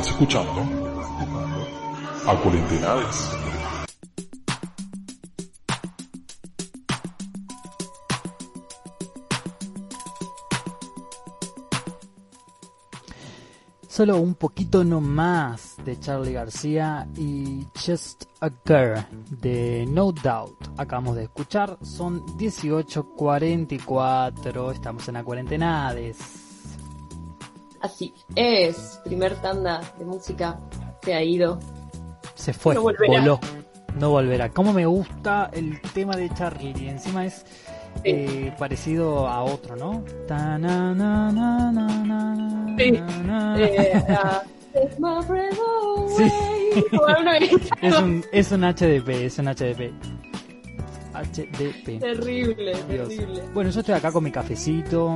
Estás escuchando a Cuarentenades. Solo un poquito no más de Charlie García y Just a Girl de No Doubt. Acabamos de escuchar, son 18.44, estamos en la cuarentenades. Así es, primer tanda de música se ha ido. Se fue, No volverá. voló, no volverá. Como me gusta el tema de Charlie, y encima es eh, parecido a otro, ¿no? Sí. Eh, Sí. es, un, es un HDP, es un HDP. HDP. Terrible, Dios. terrible. Bueno, yo estoy acá con mi cafecito,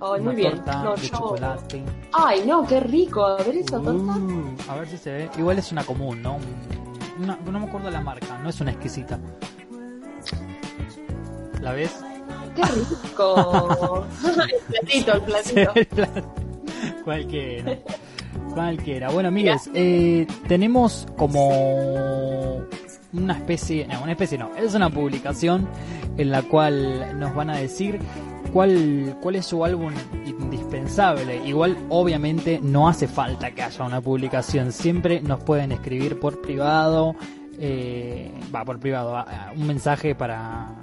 Ay, muy bien. torta No, de yo- chocolate. Ay, no, qué rico. A ver esa torta. Uh, a ver si se ve. Igual es una común, ¿no? Una- no me acuerdo la marca, no es una exquisita. ¿La ves? Qué rico. el platito, el platito. Cualquiera. Cualquiera. Bueno, amigues, eh, tenemos como una especie, no, una especie no, es una publicación en la cual nos van a decir cuál, cuál es su álbum indispensable. Igual, obviamente, no hace falta que haya una publicación. Siempre nos pueden escribir por privado, eh, va por privado, a- a- un mensaje para,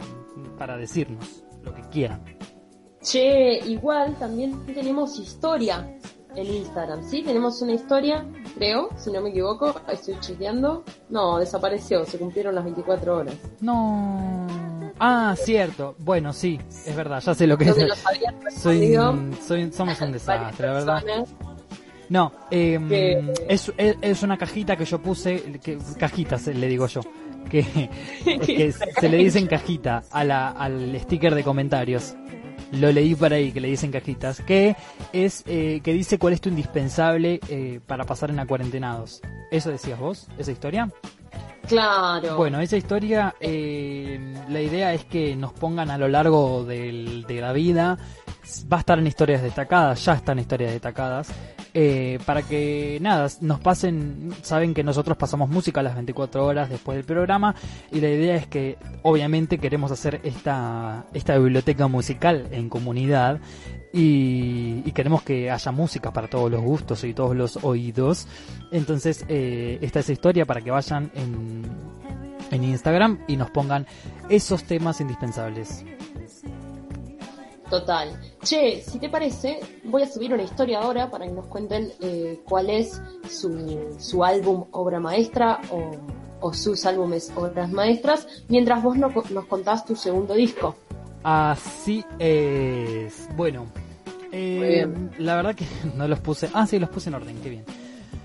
para decirnos lo que quieran. Che, igual también tenemos historia en Instagram, ¿sí? Tenemos una historia, creo, si no me equivoco, estoy chequeando. No, desapareció, se cumplieron las 24 horas. No. Ah, cierto. Bueno, sí, es verdad, ya sé lo que es. Soy, somos un desastre, la verdad. No, eh, es, es, es una cajita que yo puse, que, cajitas le digo yo, que, que se le dicen cajita a la, al sticker de comentarios. Lo leí por ahí que le dicen cajitas, que es eh, que dice cuál es tu indispensable eh, para pasar en la cuarentenados. ¿Eso decías vos? ¿Esa historia? Claro. Bueno, esa historia, eh, la idea es que nos pongan a lo largo del- de la vida, va a estar en historias destacadas, ya están historias destacadas, eh, para que nada, nos pasen, saben que nosotros pasamos música las 24 horas después del programa y la idea es que obviamente queremos hacer esta, esta biblioteca musical en comunidad y, y queremos que haya música para todos los gustos y todos los oídos. Entonces, eh, esta es la historia para que vayan en, en Instagram y nos pongan esos temas indispensables. Total. Che, si te parece, voy a subir una historia ahora para que nos cuenten eh, cuál es su, su álbum obra maestra o, o sus álbumes obras maestras, mientras vos no- nos contás tu segundo disco. Así es. Bueno, eh, la verdad que no los puse. Ah, sí, los puse en orden, qué bien.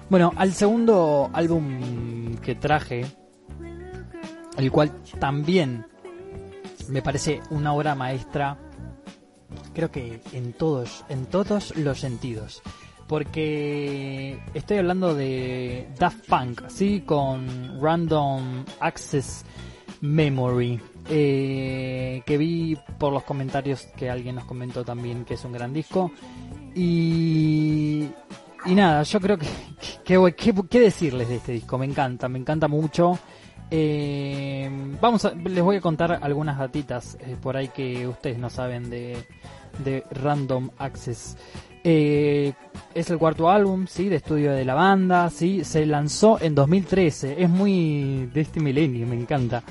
Bueno, al segundo álbum que traje, el cual también me parece una obra maestra, creo que en todos, en todos los sentidos. Porque estoy hablando de Daft Punk, ¿sí? Con Random Access Memory. eh, que vi por los comentarios que alguien nos comentó también que es un gran disco. Y, y nada, yo creo que, que, que- ¿qué decirles de este disco? Me encanta, me encanta mucho. Eh, vamos a, les voy a contar algunas datitas eh, por ahí que ustedes no saben de, de Random Access. Eh, es el cuarto álbum, sí, de estudio de la banda, sí, se lanzó en 2013, es muy de este milenio, me encanta.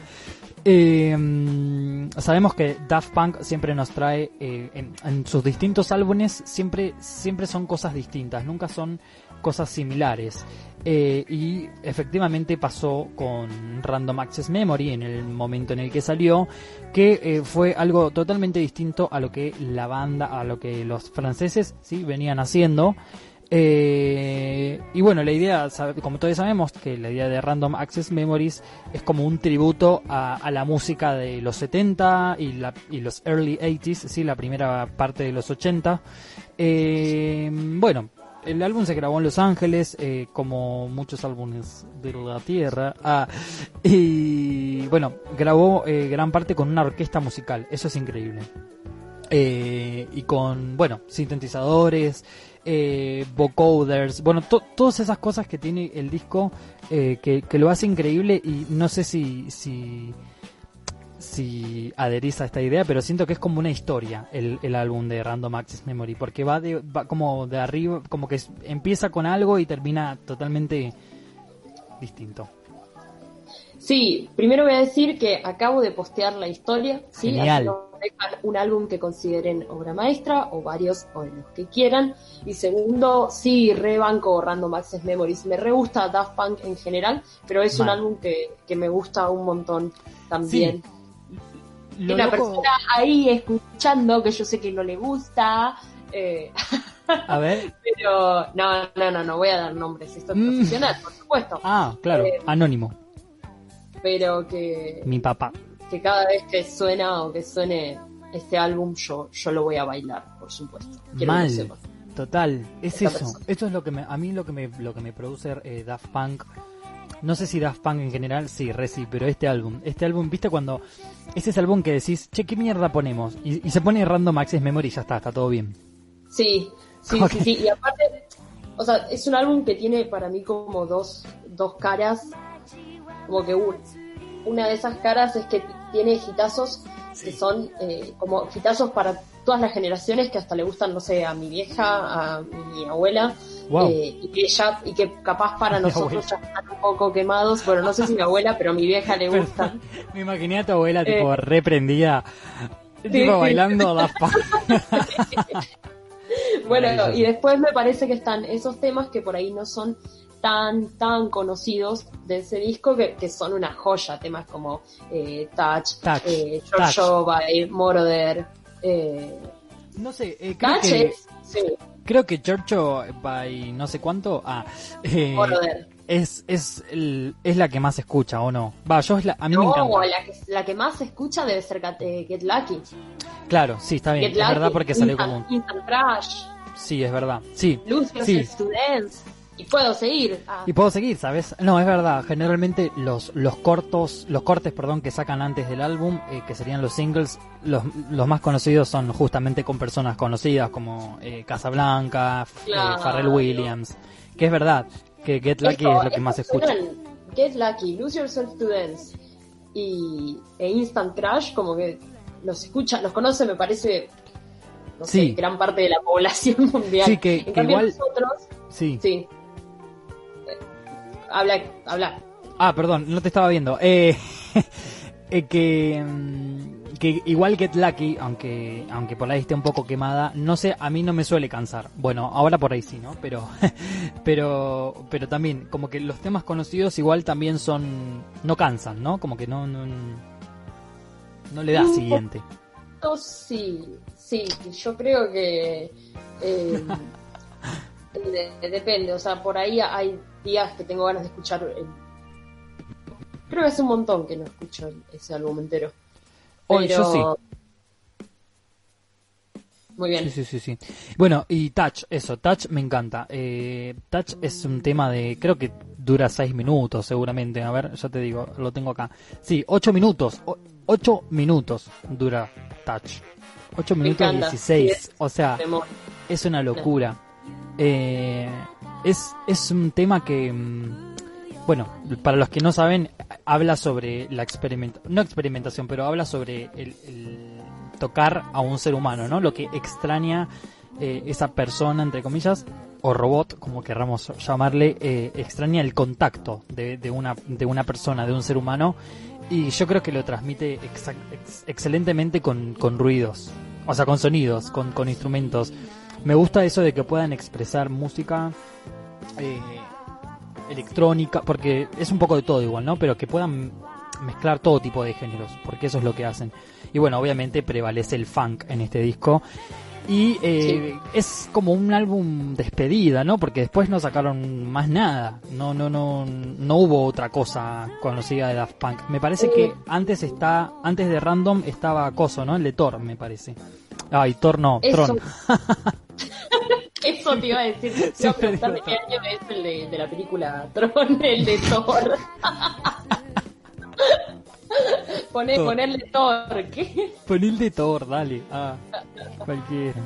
Eh, sabemos que Daft Punk siempre nos trae eh, en, en sus distintos álbumes siempre siempre son cosas distintas, nunca son cosas similares. Eh, y efectivamente pasó con Random Access Memory en el momento en el que salió, que eh, fue algo totalmente distinto a lo que la banda, a lo que los franceses sí venían haciendo. Eh, y bueno, la idea, como todos sabemos, que la idea de Random Access Memories es como un tributo a, la música de los 70 y, la, los early 80s, ¿sí? la primera parte de los 80. bueno, el álbum se grabó en Los Ángeles, eh, como muchos álbumes de la Tierra. Ah, y bueno, grabó eh, gran parte con una orquesta musical, eso es increíble. Eh, y con, bueno, sintetizadores, vocoders, bueno, todas esas cosas que tiene el disco que, que, lo hace increíble y no sé si, si si adherís a esta idea, pero siento que es como una historia el, el álbum de Random Access Memory, porque va, de, va como de arriba, como que empieza con algo y termina totalmente distinto. Sí, primero voy a decir que acabo de postear la historia, ¿sí? Un álbum que consideren obra maestra o varios o los que quieran. Y segundo, sí, rebanco Random Access Memories. Me re gusta Daft Punk en general, pero es un álbum que, que me gusta un montón también una persona ahí escuchando que yo sé que no le gusta. Eh, a ver. Pero no, no, no, no voy a dar nombres. Esto es mm. profesional, por supuesto. Ah, claro, eh, anónimo. Pero que. Mi papá. Que cada vez que suena o que suene este álbum, yo, yo lo voy a bailar, por supuesto. Mal. Total, es eso. Esto es lo que me, a mí lo que me, lo que me produce eh, Daft Punk no sé si Daft Punk en general, sí, re sí, pero este álbum, este álbum, viste cuando ese es el álbum que decís, che, ¿qué mierda ponemos? Y, se pone Random Access Memory y ya está, está todo bien. Sí, sí, sí, sí, y aparte, o sea, es un álbum que tiene para mí como dos, dos caras, como que una de esas caras es que tiene gitazos que son eh, como gitazos para todas las generaciones que hasta le gustan, no sé, a mi vieja, a mi abuela, eh, y que ella, y que capaz para nosotros ya están un poco quemados, bueno, no sé si mi abuela, pero a mi vieja le gusta. Me imaginé a tu abuela tipo eh, reprendida, tipo bailando la Bueno, y después me parece que están esos temas que por ahí no son tan, tan conocidos de ese disco que, que son una joya, temas como eh, Touch, Touch, eh, by Moroder, eh, no sé, eh, creo que... Sí creo que Churcho by no sé cuánto ah, eh, es es es la que más escucha o no va yo es la, a mí me encanta. la que, la que más escucha debe ser eh, Get Lucky. Claro sí está bien es verdad porque salió como Instant Crash sí es verdad sí. Sí. Students y puedo seguir. Ah. Y puedo seguir, ¿sabes? No, es verdad. Generalmente los, los cortos, los cortes, perdón, que sacan antes del álbum, eh, que serían los singles, los, los más conocidos son justamente con personas conocidas como eh, Casablanca, eh, Pharrell Williams. Que es verdad, que Get Lucky es, lo que más escucha. Get Lucky, Lose Yourself to Dance y e Instant Crash, como que los escucha, los conoce, me parece, no sé, gran parte de la población mundial. Sí, que, igual... nosotros, sí. sí habla, habla. Ah, perdón, no te estaba viendo. Eh, eh, que, mm, que igual Get Lucky, aunque, aunque por ahí esté un poco quemada, no sé, a mí no me suele cansar. Bueno, ahora por ahí sí, ¿no? Pero, pero, pero también, como que los temas conocidos igual también son, no cansan, ¿no? Como que no, no, no le da siguiente. Sí, sí, yo creo que eh, depende, o sea, por ahí hay días que tengo ganas de escuchar. El... Creo que hace un montón que no escucho ese álbum entero. Hoy yo sí. Muy bien. Sí, sí, sí, Bueno, y Touch, eso, Touch me encanta. Eh, Touch es un tema de, creo que dura seis minutos seguramente. A ver, ya te digo, lo tengo acá. Sí, ocho minutos. ocho minutos dura Touch. Ocho minutos dieciséis. o sea, es una locura. Eh, es, es un tema que, mm, bueno, para los que no saben, habla sobre la experimentación, no experimentación, pero habla sobre el, tocar a un ser humano, ¿no? Lo que extraña eh, esa persona, entre comillas, o robot, como querramos llamarle, eh, extraña el contacto de, de, una, de una persona, de un ser humano, y yo creo que lo transmite excelentemente con, con ruidos, o sea, con sonidos, con, con instrumentos. Me gusta eso de que puedan expresar música eh, electrónica, porque es un poco de todo igual, ¿no? Pero que puedan mezclar todo tipo de géneros, porque eso es lo que hacen. Y bueno, obviamente prevalece el funk en este disco. Y eh, es como un álbum despedida, ¿no? Porque después no sacaron más nada. No, no, no, no hubo otra cosa conocida de Daft Punk. Me parece que antes está, antes de Random estaba Coso, ¿no? El de Thor, me parece. Ay, Thor no, Eso. Tron. Eso te iba a decir. Te iba a Siempre preguntar de qué año es el de, de la película Tron, el de Thor. Pone, Thor. ponerle Thor, ¿qué? Pon el de Thor, dale. Ah, cualquiera.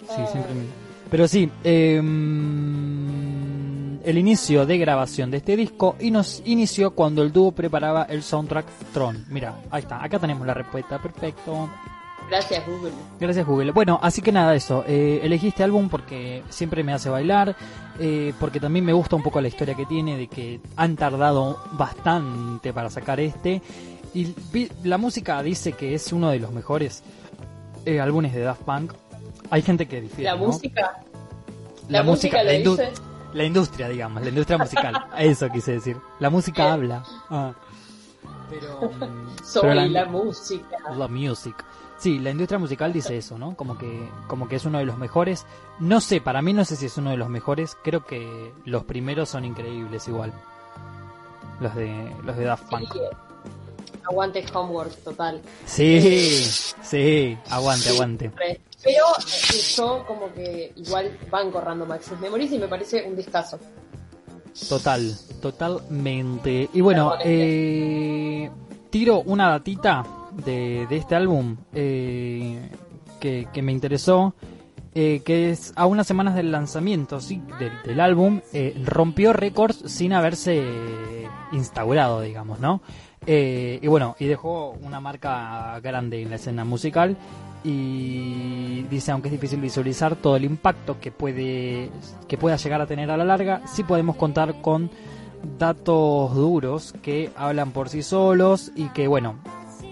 Sí, siempre me- Pero sí, em, el inicio de grabación de este disco y nos inició cuando el dúo preparaba el soundtrack Tron. Mira, ahí está, acá tenemos la respuesta, perfecto. Gracias, Google. Gracias Google. Bueno, así que nada, eso. Eh, elegí este álbum porque siempre me hace bailar, eh, porque también me gusta un poco la historia que tiene, de que han tardado bastante para sacar este. Y vi- la música dice que es uno de los mejores eh, álbumes de Daft Punk. Hay gente que difiere. La ¿no? música. La, la música la, indu- dice. la industria, digamos, la industria musical. Eso quise decir. La música habla. Ah. Pero, mm, Soy pero la, música. la music. Sí, la industria musical dice eso, ¿no? Como que, como que es uno de los mejores. No sé, para mí no sé si es uno de los mejores. Creo que los primeros son increíbles igual. Los de, los de Daft Punk. Sí, aguante Homework, total. Sí, sí, aguante, aguante. Pero eh, yo como que igual banco Random Access Memories y me parece un discazo. Total, totalmente. Y bueno, eh, tiro una datita de, este álbum eh, que, me interesó, eh, que es a unas semanas del lanzamiento sí, del, álbum, eh, rompió récords sin haberse instaurado, digamos, ¿no? Y bueno, y dejó una marca grande en la escena musical y dice aunque es difícil visualizar todo el impacto que puede que pueda llegar a tener a la larga sí podemos contar con datos duros que hablan por sí solos y que bueno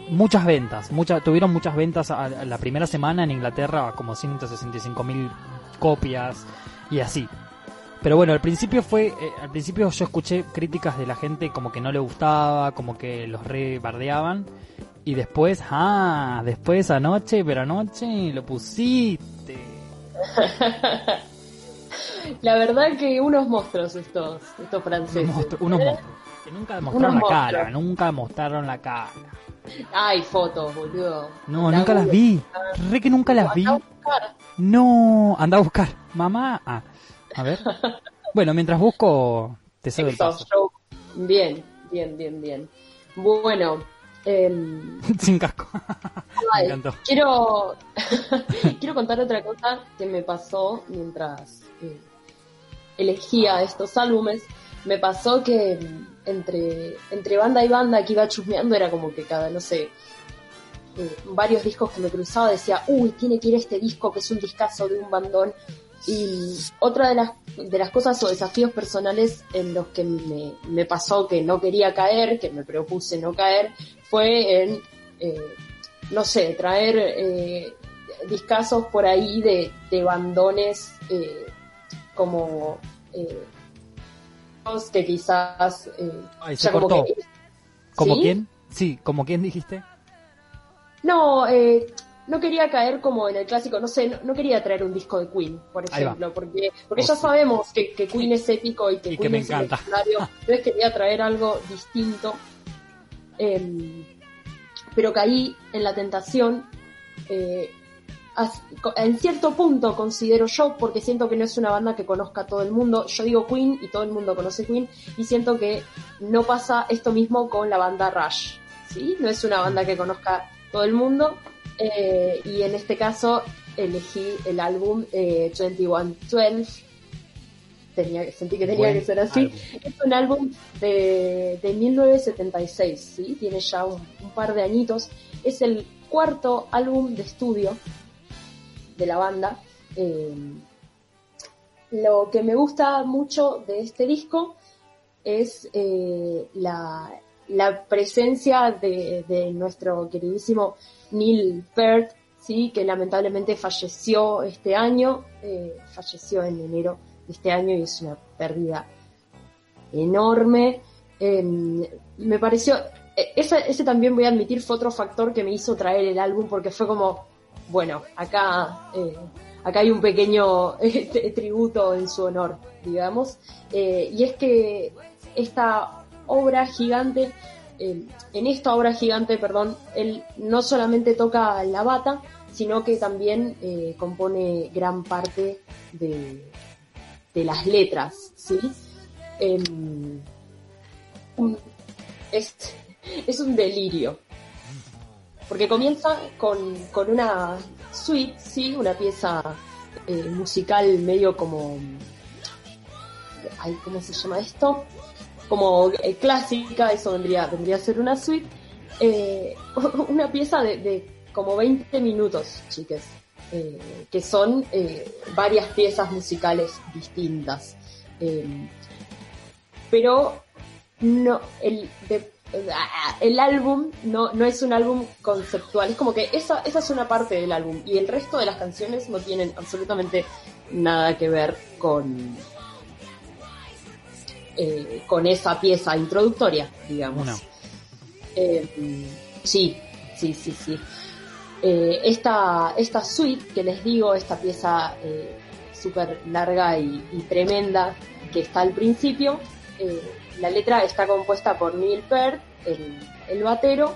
muchas ventas muchas tuvieron muchas ventas a, a la primera semana en Inglaterra como 165 mil copias y así pero bueno, al principio fue, eh, al principio yo escuché críticas de la gente como que no le gustaba, como que los re bardeaban. Y después, ah, después anoche, pero anoche lo pusiste. La verdad que unos monstruos estos, estos franceses. Unos monstruos, unos monstruos. Que nunca mostraron Unos la cara, nunca mostraron la cara. Hay fotos, boludo. No, La nunca las vi. Re que nunca las vi. Anda a buscar. No, anda a buscar. Mamá, ah, a ver. Bueno, mientras busco, te cedo el paso. Bien, bien, bien, bien. Bueno, em, Sin casco. Me ay, encantó. quiero quiero contar otra cosa que me pasó mientras eh, elegía estos álbumes. Me pasó que entre, entre banda y banda que iba chusmeando era como que cada, no sé, eh, varios discos que me cruzaba decía, uy, tiene que ir este disco que es un discazo de un bandón. Y otra de las, de las cosas o desafíos personales en los que me, me pasó que no quería caer, que me propuse no caer, fue en, eh, no sé, traer eh, discazos por ahí de, de bandones eh, como eh, que quizás eh, Ay, se como cortó. que- ¿Como ¿Sí? quién? Sí, ¿como quién dijiste? No, eh, no quería caer como en el clásico, no sé, no, no quería traer un disco de Queen, por ejemplo, porque, porque Oh, ya sabemos que, que Queen es épico y que Y que Queen me es encanta. entonces quería traer algo distinto. Em, pero caí en la tentación, eh, en cierto punto considero yo, porque siento que no es una banda que conozca todo el mundo, yo digo Queen y todo el mundo conoce Queen, y siento que no pasa esto mismo con la banda Rush, ¿sí? No es una banda que conozca todo el mundo, eh, y en este caso elegí el álbum eh, 2112, tenía, sentí que tenía Buen que ser así, álbum. es un álbum de, de 1976, ¿sí? Tiene ya un, un par de añitos. Es el cuarto álbum de estudio de la banda. Eh, lo que me gusta mucho de este disco es eh, la, la presencia de, de nuestro queridísimo Neil Peart, ¿sí? que lamentablemente falleció este año, eh, falleció en enero este año y es una pérdida enorme. Em, me pareció, e, ese, ese también voy a admitir fue otro factor que me hizo traer el álbum porque fue como, bueno, acá, eh, acá hay un pequeño eh, tributo en su honor, digamos, eh, y es que esta obra gigante, en esta obra gigante, perdón, él no solamente toca la bata, sino que también compone gran parte de, de las letras, ¿sí? Em, es, es un delirio. Porque comienza con, con una suite, sí, una pieza eh, musical medio como. Ay, ¿Cómo se llama esto? Como eh, clásica, eso vendría, vendría a ser una suite. Eh, una pieza de, de como 20 minutos, chiques, eh, que son varias piezas musicales distintas. Pero no, el, de- el álbum no, no es un álbum conceptual, es como que esa, esa es una parte del álbum y el resto de las canciones no tienen absolutamente nada que ver con, eh, con esa pieza introductoria, digamos. Eh, sí, sí, sí, sí. Eh, esta, esta suite que les digo, esta pieza eh, súper larga y, y tremenda que está al principio, la letra está compuesta por Neil Peart, el, el batero,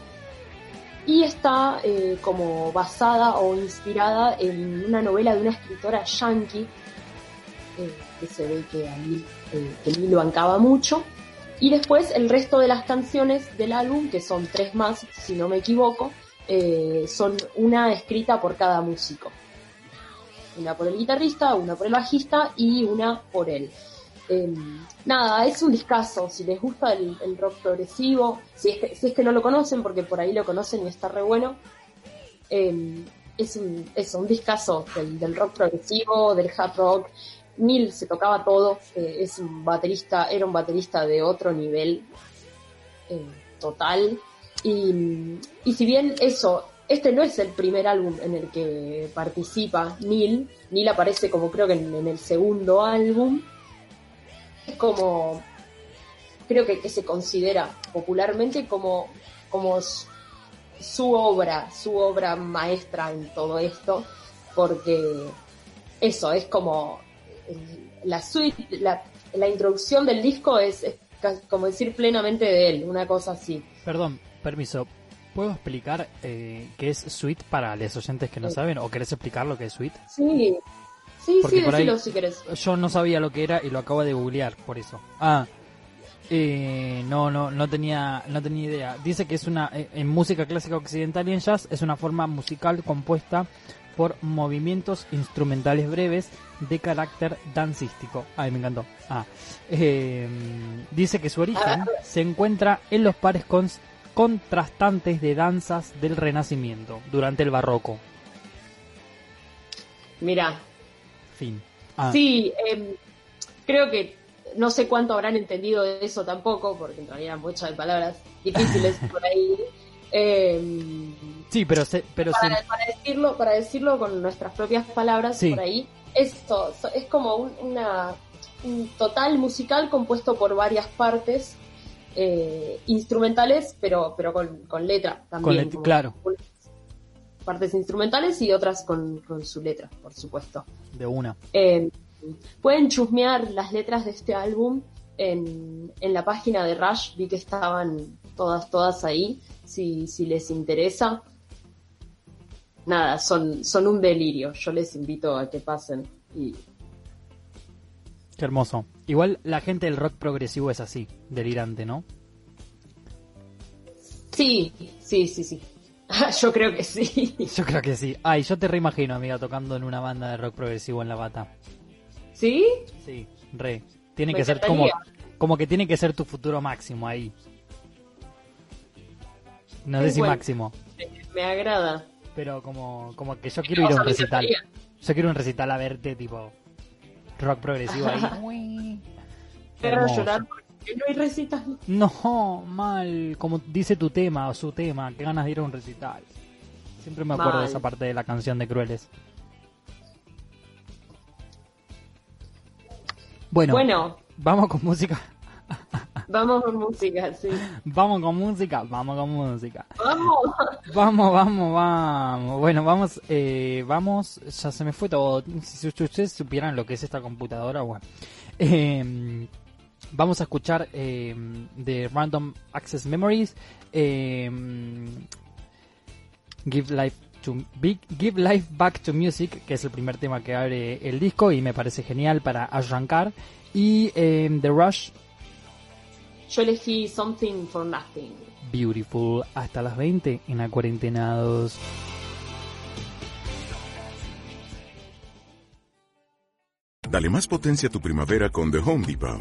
y está eh, como basada o inspirada en una novela de una escritora yankee, eh, que se ve que a Neil, eh, que Neil lo bancaba mucho. Y después el resto de las canciones del álbum, que son tres más, si no me equivoco, eh, son una escrita por cada músico. Una por el guitarrista, una por el bajista y una por él. Eh, nada, es un discazo. Si les gusta el, rock progresivo, si es, que, si es que no lo conocen, porque por ahí lo conocen y está re bueno, eh, es un, es un discazo del, del rock progresivo, del hard rock. Neil se tocaba todo, eh, es un baterista, era un baterista de otro nivel eh, total. Y, y si bien eso, este no es el primer álbum en el que participa Neil, Neil aparece como creo que en, el segundo álbum, como, creo que, que se considera popularmente como, como su, su obra, su obra maestra en todo esto, porque eso es como la suite, la, la introducción del disco es, es como decir plenamente de él, una cosa así. Perdón, permiso. ¿Puedo explicar eh, qué es suite para los oyentes que no saben? ¿O querés explicar lo que es suite? Sí, sí, Porque sí, por ahí- decilo si querés. Yo no sabía lo que era y lo acabo de googlear, por eso. Ah, eh, no, no, no tenía, no tenía idea. Dice que es una, eh, en música clásica occidental y en jazz, es una forma musical compuesta por movimientos instrumentales breves de carácter dancístico. Ay, me encantó. Ah, eh, dice que su origen se encuentra en los pares cons- contrastantes de danzas del Renacimiento durante el Barroco. Mira, Fin. Ah, sí, em, creo que no sé cuánto habrán entendido de eso tampoco, porque entrarían muchas de palabras difíciles por ahí. Em, sí, pero se, pero se- para, para decirlo, para decirlo con nuestras propias palabras Sí. por ahí, esto es como un, una, un total musical compuesto por varias partes eh, instrumentales, pero, pero con, con letra Con también. let- claro. Partes instrumentales y otras con, con su letra, por supuesto. de una. Eh, pueden chusmear las letras de este álbum en, en la página de Rush, vi que estaban todas, todas ahí, si, si les interesa. Nada, son, son un delirio, yo les invito a que pasen. Y Qué hermoso. Igual la gente del rock progresivo es así, delirante, ¿no? sí, sí, sí, sí. yo creo que sí. Yo creo que sí. Ay, yo te reimagino, amiga, tocando en una banda de rock progresivo en la bata. ¿Sí? Sí, re. Tiene Me que ser como, como que tiene que ser tu futuro máximo ahí. No sé si bueno. máximo, Me agrada. pero como, como que yo quiero ir a un recital. Yo quiero un recital a verte, tipo, rock progresivo ahí. Quiero llorar porque no hay recitas. No, mal, como dice tu tema o su tema, qué ganas de ir a un recital. Siempre me acuerdo de esa parte de la canción de Crueles. Bueno, Bueno, vamos con música. vamos con música, sí. Vamos con música, vamos con música. Vamos. Vamos, vamos, vamos. Bueno, vamos, eh, vamos. Ya se me fue todo. Si ustedes supieran lo que es esta computadora, bueno. Eh, vamos a escuchar eh, de Random Access Memories. eh, Give Life to Big, Give Life Back to Music, que es el primer tema que abre el disco y me parece genial para arrancar. Y eh, The Rush Yo elegí Something for Nothing. Beautiful hasta las 20 en Acuarentenados. Dale más potencia a tu primavera con The Home Depot.